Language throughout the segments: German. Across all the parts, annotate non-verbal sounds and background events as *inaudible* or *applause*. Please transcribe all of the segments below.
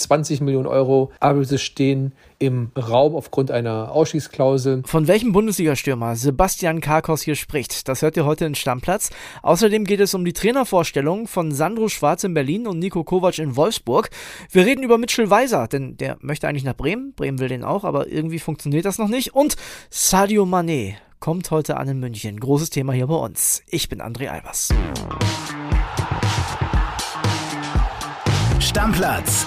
20 Millionen Euro Ablöse stehen im Raum aufgrund einer Ausschließklausel. Von welchem Bundesliga-Stürmer Sebastian Karkos hier spricht, das hört ihr heute in Stammplatz. Außerdem geht es um die Trainervorstellung von Sandro Schwarz in Berlin und Nico Kovac in Wolfsburg. Wir reden über Mitchell Weiser, denn der möchte eigentlich nach Bremen. Bremen will den auch, aber irgendwie funktioniert das noch nicht. Und Sadio Mané kommt heute an in München. Großes Thema hier bei uns. Ich bin André Albers. Stammplatz.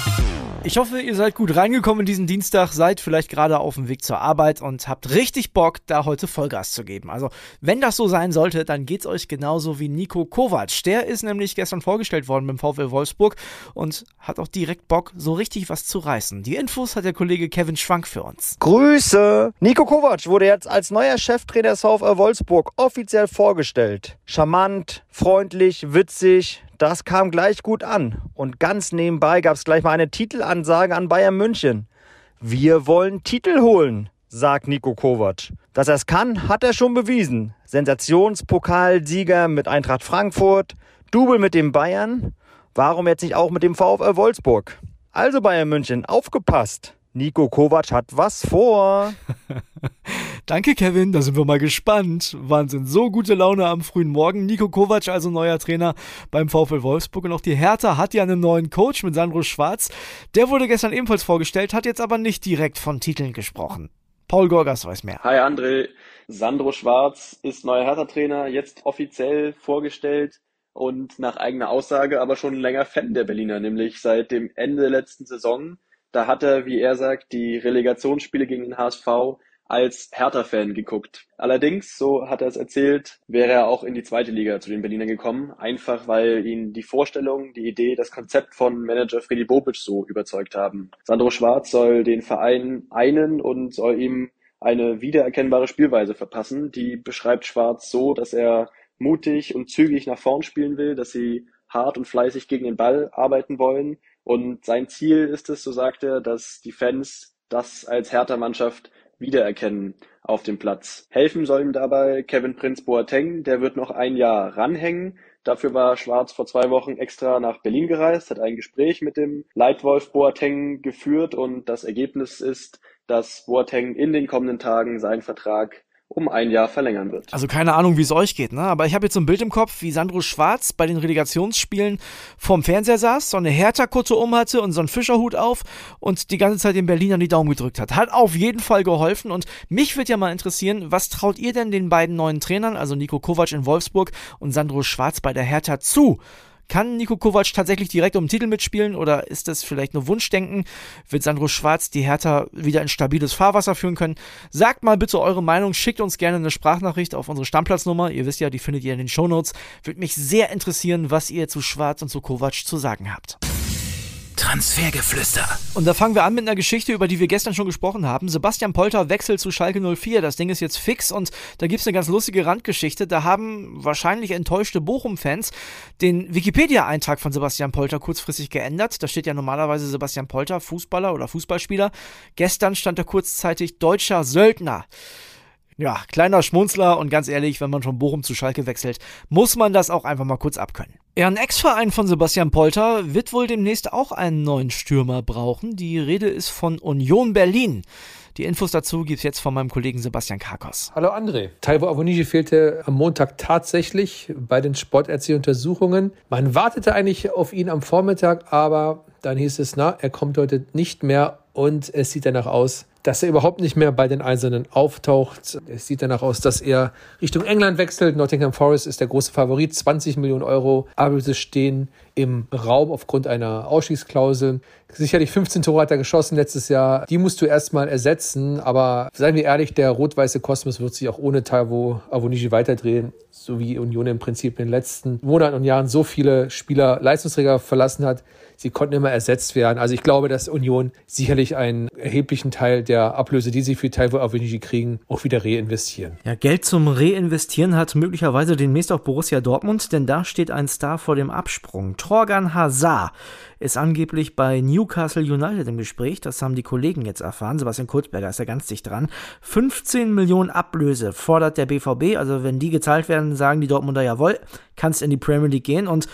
Ich hoffe, ihr seid gut reingekommen in diesen Dienstag, seid vielleicht gerade auf dem Weg zur Arbeit und habt richtig Bock, da heute Vollgas zu geben. Also, wenn das so sein sollte, dann geht's euch genauso wie Nico Kovac. Der ist nämlich gestern vorgestellt worden beim VfL Wolfsburg und hat auch direkt Bock, so richtig was zu reißen. Die Infos hat der Kollege Kevin Schwank für uns. Grüße! Nico Kovac wurde jetzt als neuer Cheftrainer des VfL Wolfsburg offiziell vorgestellt. Charmant, freundlich, witzig, das kam gleich gut an. Und ganz nebenbei gab es gleich mal eine Titelansage an Bayern München. Wir wollen Titel holen, sagt Nico Kovac. Dass er es kann, hat er schon bewiesen. Sensationspokalsieger mit Eintracht Frankfurt, Double mit den Bayern. Warum jetzt nicht auch mit dem VfL Wolfsburg? Also Bayern München, aufgepasst! Nico Kovac hat was vor. *laughs* Danke, Kevin. Da sind wir mal gespannt. Wahnsinn. So gute Laune am frühen Morgen. Nico Kovac, also neuer Trainer beim VfL Wolfsburg. Und auch die Hertha hat ja einen neuen Coach mit Sandro Schwarz. Der wurde gestern ebenfalls vorgestellt, hat jetzt aber nicht direkt von Titeln gesprochen. Paul Gorgas weiß mehr. Hi André. Sandro Schwarz ist neuer Hertha-Trainer, jetzt offiziell vorgestellt und nach eigener Aussage aber schon länger Fan der Berliner, nämlich seit dem Ende der letzten Saison da hat er, wie er sagt, die Relegationsspiele gegen den HSV als Hertha-Fan geguckt. Allerdings, so hat er es erzählt, wäre er auch in die zweite Liga zu den Berlinern gekommen, einfach weil ihn die Vorstellung, die Idee, das Konzept von Manager Freddy Bobic so überzeugt haben. Sandro Schwarz soll den Verein einen und soll ihm eine wiedererkennbare Spielweise verpassen. Die beschreibt Schwarz so, dass er mutig und zügig nach vorn spielen will, dass sie hart und fleißig gegen den Ball arbeiten wollen und sein Ziel ist es, so sagt er, dass die Fans das als Hertha-Mannschaft wiedererkennen auf dem Platz. Helfen soll ihm dabei Kevin Prinz Boateng, der wird noch ein Jahr ranhängen. Dafür war Schwarz vor zwei Wochen extra nach Berlin gereist, hat ein Gespräch mit dem Leitwolf Boateng geführt und das Ergebnis ist, dass Boateng in den kommenden Tagen seinen Vertrag um ein Jahr verlängern wird. Also keine Ahnung, wie es euch geht, ne? Aber ich habe jetzt so ein Bild im Kopf, wie Sandro Schwarz bei den Relegationsspielen vorm Fernseher saß, so eine Hertha-Kutte um hatte und so einen Fischerhut auf und die ganze Zeit den Berlinern die Daumen gedrückt hat. Hat auf jeden Fall geholfen und mich würde ja mal interessieren, was traut ihr denn den beiden neuen Trainern, also Nico Kovac in Wolfsburg und Sandro Schwarz bei der Hertha zu? Kann Nico Kovac tatsächlich direkt um den Titel mitspielen oder ist das vielleicht nur Wunschdenken? Wird Sandro Schwarz die Hertha wieder in stabiles Fahrwasser führen können? Sagt mal bitte eure Meinung, schickt uns gerne eine Sprachnachricht auf unsere Stammplatznummer. Ihr wisst ja, die findet ihr in den Shownotes. Würde mich sehr interessieren, was ihr zu Schwarz und zu Kovac zu sagen habt. Transfergeflüster. Und da fangen wir an mit einer Geschichte, über die wir gestern schon gesprochen haben. Sebastian Polter wechselt zu Schalke 04. Das Ding ist jetzt fix und da gibt es eine ganz lustige Randgeschichte. Da haben wahrscheinlich enttäuschte Bochum-Fans den Wikipedia-Eintrag von Sebastian Polter kurzfristig geändert. Da steht ja normalerweise Sebastian Polter, Fußballer oder Fußballspieler. Gestern stand da kurzzeitig deutscher Söldner. Ja, kleiner Schmunzler und ganz ehrlich, wenn man von Bochum zu Schalke wechselt, muss man das auch einfach mal kurz abkönnen. Ja, ein Ex-Verein von Sebastian Polter wird wohl demnächst auch einen neuen Stürmer brauchen. Die Rede ist von Union Berlin. Die Infos dazu gibt es jetzt von meinem Kollegen Sebastian Karkos. Hallo André. Taiwo Avoniji fehlte am Montag tatsächlich bei den Sportärztlichen-Untersuchungen. Man wartete eigentlich auf ihn am Vormittag, aber dann hieß es, na, er kommt heute nicht mehr und es sieht danach aus, dass er überhaupt nicht mehr bei den Eisernen auftaucht. Es sieht danach aus, dass er Richtung England wechselt. Nottingham Forest ist der große Favorit. 20 Millionen Euro Ablöse stehen im Raum aufgrund einer Ausschließklausel. Sicherlich 15 Tore hat er geschossen letztes Jahr. Die musst du erstmal ersetzen. Aber seien wir ehrlich, der rot-weiße Kosmos wird sich auch ohne Taiwo Avoniji weiterdrehen. So wie Union im Prinzip in den letzten Monaten und Jahren so viele Spieler Leistungsträger verlassen hat sie konnten immer ersetzt werden. Also ich glaube, dass Union sicherlich einen erheblichen Teil der Ablöse, die sie für Taiwo Avoniji kriegen, auch wieder reinvestieren. Ja, Geld zum Reinvestieren hat möglicherweise demnächst auch Borussia Dortmund, denn da steht ein Star vor dem Absprung. Torgan Hazard ist angeblich bei New Newcastle United im Gespräch. Das haben die Kollegen jetzt erfahren. Sebastian Kurzberger ist ja ganz dicht dran. 15 Millionen Ablöse fordert der BVB. Also wenn die gezahlt werden, sagen die Dortmunder jawohl, kannst in die Premier League gehen. Und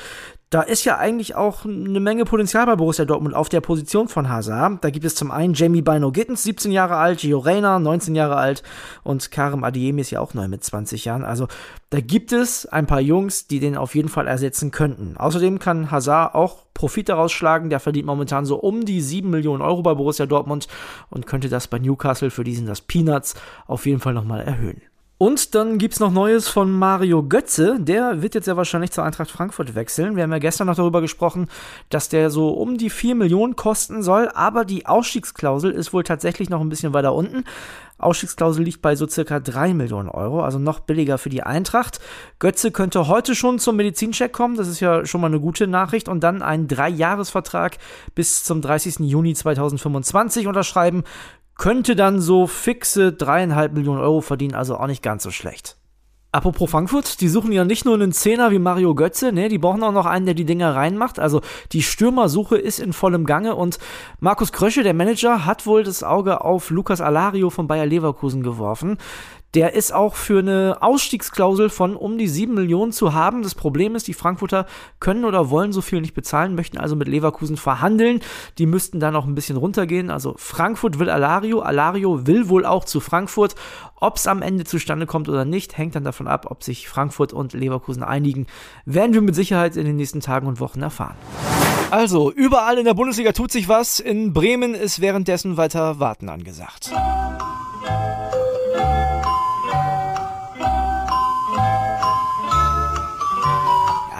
da ist ja eigentlich auch eine Menge Potenzial bei Borussia Dortmund auf der Position von Hazard. Da gibt es zum einen Jamie Bino Gittens, 17 Jahre alt, Gio Reyna, 19 Jahre alt und Karim Adiemi ist ja auch neu mit 20 Jahren. Also da gibt es ein paar Jungs, die den auf jeden Fall ersetzen könnten. Außerdem kann Hazard auch Profit daraus schlagen. Der verdient momentan so um die 7 Millionen Euro bei Borussia Dortmund und könnte das bei Newcastle, für diesen das Peanuts, auf jeden Fall nochmal erhöhen. Und dann gibt's noch Neues von Mario Götze. Der wird jetzt ja wahrscheinlich zur Eintracht Frankfurt wechseln. Wir haben ja gestern noch darüber gesprochen, dass der so um die 4 Millionen kosten soll, aber die Ausstiegsklausel ist wohl tatsächlich noch ein bisschen weiter unten. Ausstiegsklausel liegt bei so circa 3 Millionen Euro, also noch billiger für die Eintracht. Götze könnte heute schon zum Medizincheck kommen, das ist ja schon mal eine gute Nachricht, und dann einen Dreijahresvertrag bis zum 30. Juni 2025 unterschreiben könnte dann so fixe dreieinhalb Millionen Euro verdienen, also auch nicht ganz so schlecht. Apropos Frankfurt, die suchen ja nicht nur einen Zehner wie Mario Götze, ne, die brauchen auch noch einen, der die Dinger reinmacht. Also die Stürmersuche ist in vollem Gange und Markus Krösche, der Manager, hat wohl das Auge auf Lukas Alario von Bayer Leverkusen geworfen. Der ist auch für eine Ausstiegsklausel von um die 7 Millionen zu haben. Das Problem ist, die Frankfurter können oder wollen so viel nicht bezahlen, möchten also mit Leverkusen verhandeln. Die müssten da noch ein bisschen runtergehen. Also Frankfurt will Alario, Alario will wohl auch zu Frankfurt. Ob es am Ende zustande kommt oder nicht, hängt dann davon ab, ob sich Frankfurt und Leverkusen einigen. Werden wir mit Sicherheit in den nächsten Tagen und Wochen erfahren. Also, überall in der Bundesliga tut sich was. In Bremen ist währenddessen weiter Warten angesagt.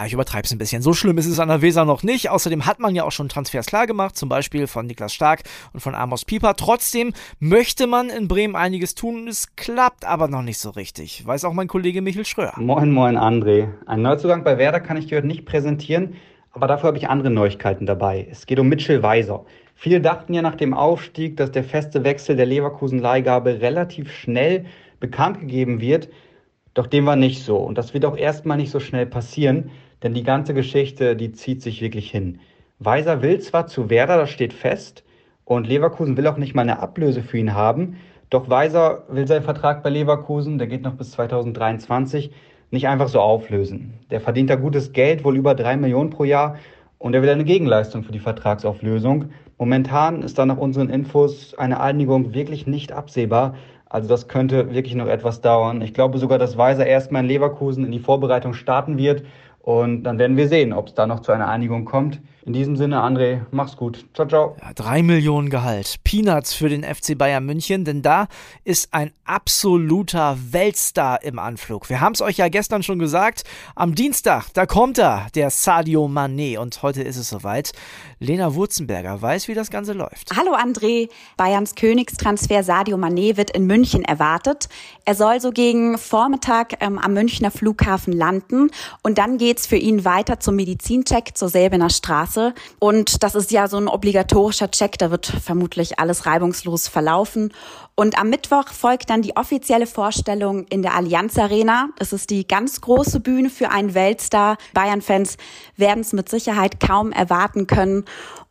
Ich übertreibe es ein bisschen. So schlimm ist es an der Weser noch nicht. Außerdem hat man ja auch schon Transfers klar gemacht, zum Beispiel von Niklas Stark und von Amos Pieper. Trotzdem möchte man in Bremen einiges tun es klappt aber noch nicht so richtig. Weiß auch mein Kollege Michael Schröer. Moin, moin, André. Ein Neuzugang bei Werder kann ich heute nicht präsentieren, aber dafür habe ich andere Neuigkeiten dabei. Es geht um Mitchell Weiser. Viele dachten ja nach dem Aufstieg, dass der feste Wechsel der Leverkusen-Leihgabe relativ schnell bekannt gegeben wird. Doch dem war nicht so. Und das wird auch erstmal nicht so schnell passieren. Denn die ganze Geschichte, die zieht sich wirklich hin. Weiser will zwar zu Werder, das steht fest, und Leverkusen will auch nicht mal eine Ablöse für ihn haben. Doch Weiser will seinen Vertrag bei Leverkusen, der geht noch bis 2023, nicht einfach so auflösen. Der verdient da gutes Geld, wohl über drei Millionen pro Jahr, und er will eine Gegenleistung für die Vertragsauflösung. Momentan ist da nach unseren Infos eine Einigung wirklich nicht absehbar. Also das könnte wirklich noch etwas dauern. Ich glaube sogar, dass Weiser erstmal in Leverkusen in die Vorbereitung starten wird und dann werden wir sehen, ob es da noch zu einer Einigung kommt. In diesem Sinne, André, mach's gut. Ciao, ciao. Ja, drei Millionen Gehalt. Peanuts für den FC Bayern München, denn da ist ein absoluter Weltstar im Anflug. Wir haben es euch ja gestern schon gesagt. Am Dienstag, da kommt er, der Sadio Mané. Und heute ist es soweit. Lena Wurzenberger weiß, wie das Ganze läuft. Hallo André. Bayerns Königstransfer Sadio Mané wird in München erwartet. Er soll so gegen Vormittag ähm, am Münchner Flughafen landen. Und dann geht's für ihn weiter zum Medizincheck zur Selbener Straße. Straße. Und das ist ja so ein obligatorischer Check, da wird vermutlich alles reibungslos verlaufen. Und am Mittwoch folgt dann die offizielle Vorstellung in der Allianz Arena. Das ist die ganz große Bühne für einen Weltstar. Bayern-Fans werden es mit Sicherheit kaum erwarten können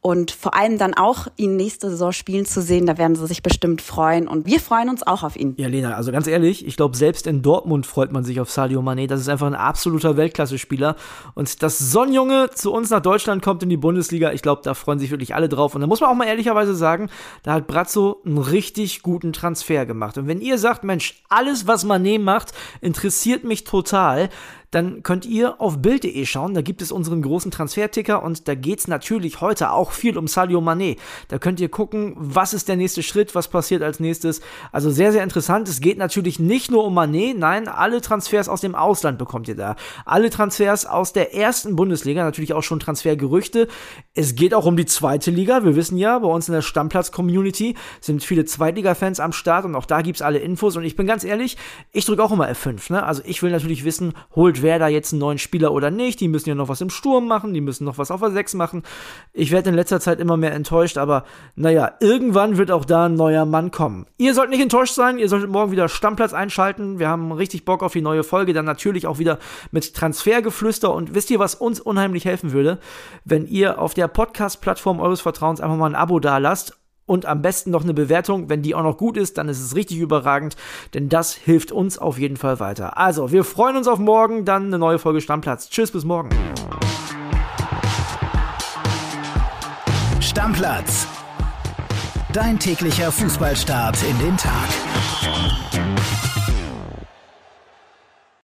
und vor allem dann auch ihn nächste Saison spielen zu sehen, da werden sie sich bestimmt freuen und wir freuen uns auch auf ihn. Ja, Lena, also ganz ehrlich, ich glaube, selbst in Dortmund freut man sich auf Sadio Mané. Das ist einfach ein absoluter Weltklasse-Spieler und dass so ein Junge zu uns nach Deutschland kommt in die Bundesliga, ich glaube, da freuen sich wirklich alle drauf und da muss man auch mal ehrlicherweise sagen, da hat Brazzo einen richtig guten Transfer gemacht und wenn ihr sagt, Mensch, alles, was Mané macht, interessiert mich total, dann könnt ihr auf Bild.de schauen. Da gibt es unseren großen Transferticker und da geht es natürlich heute auch viel um Sadio Mané. Da könnt ihr gucken, was ist der nächste Schritt, was passiert als nächstes. Also sehr, sehr interessant. Es geht natürlich nicht nur um Mané, nein, alle Transfers aus dem Ausland bekommt ihr da. Alle Transfers aus der ersten Bundesliga, natürlich auch schon Transfergerüchte. Es geht auch um die zweite Liga. Wir wissen ja, bei uns in der Stammplatz-Community sind viele Zweitliga-Fans am Start und auch da gibt es alle Infos. Und ich bin ganz ehrlich, ich drücke auch immer F5. Ne? Also ich will natürlich wissen, holt holt Werder jetzt einen neuen Spieler oder nicht. Die müssen ja noch was im Sturm machen, die müssen noch was auf der 6 machen. Ich werde in letzter Zeit immer mehr enttäuscht, aber naja, irgendwann wird auch da ein neuer Mann kommen. Ihr sollt nicht enttäuscht sein, ihr solltet morgen wieder Stammplatz einschalten. Wir haben richtig Bock auf die neue Folge, dann natürlich auch wieder mit Transfergeflüster und wisst ihr, was uns unheimlich helfen würde? Wenn ihr auf der Podcast-Plattform eures Vertrauens einfach mal ein Abo da lasst und am besten noch eine Bewertung. Wenn die auch noch gut ist, dann ist es richtig überragend, denn das hilft uns auf jeden Fall weiter. Also, wir freuen uns auf morgen, dann eine neue Folge Stammplatz. Tschüss, bis morgen. Stammplatz. Dein täglicher Fußballstart in den Tag.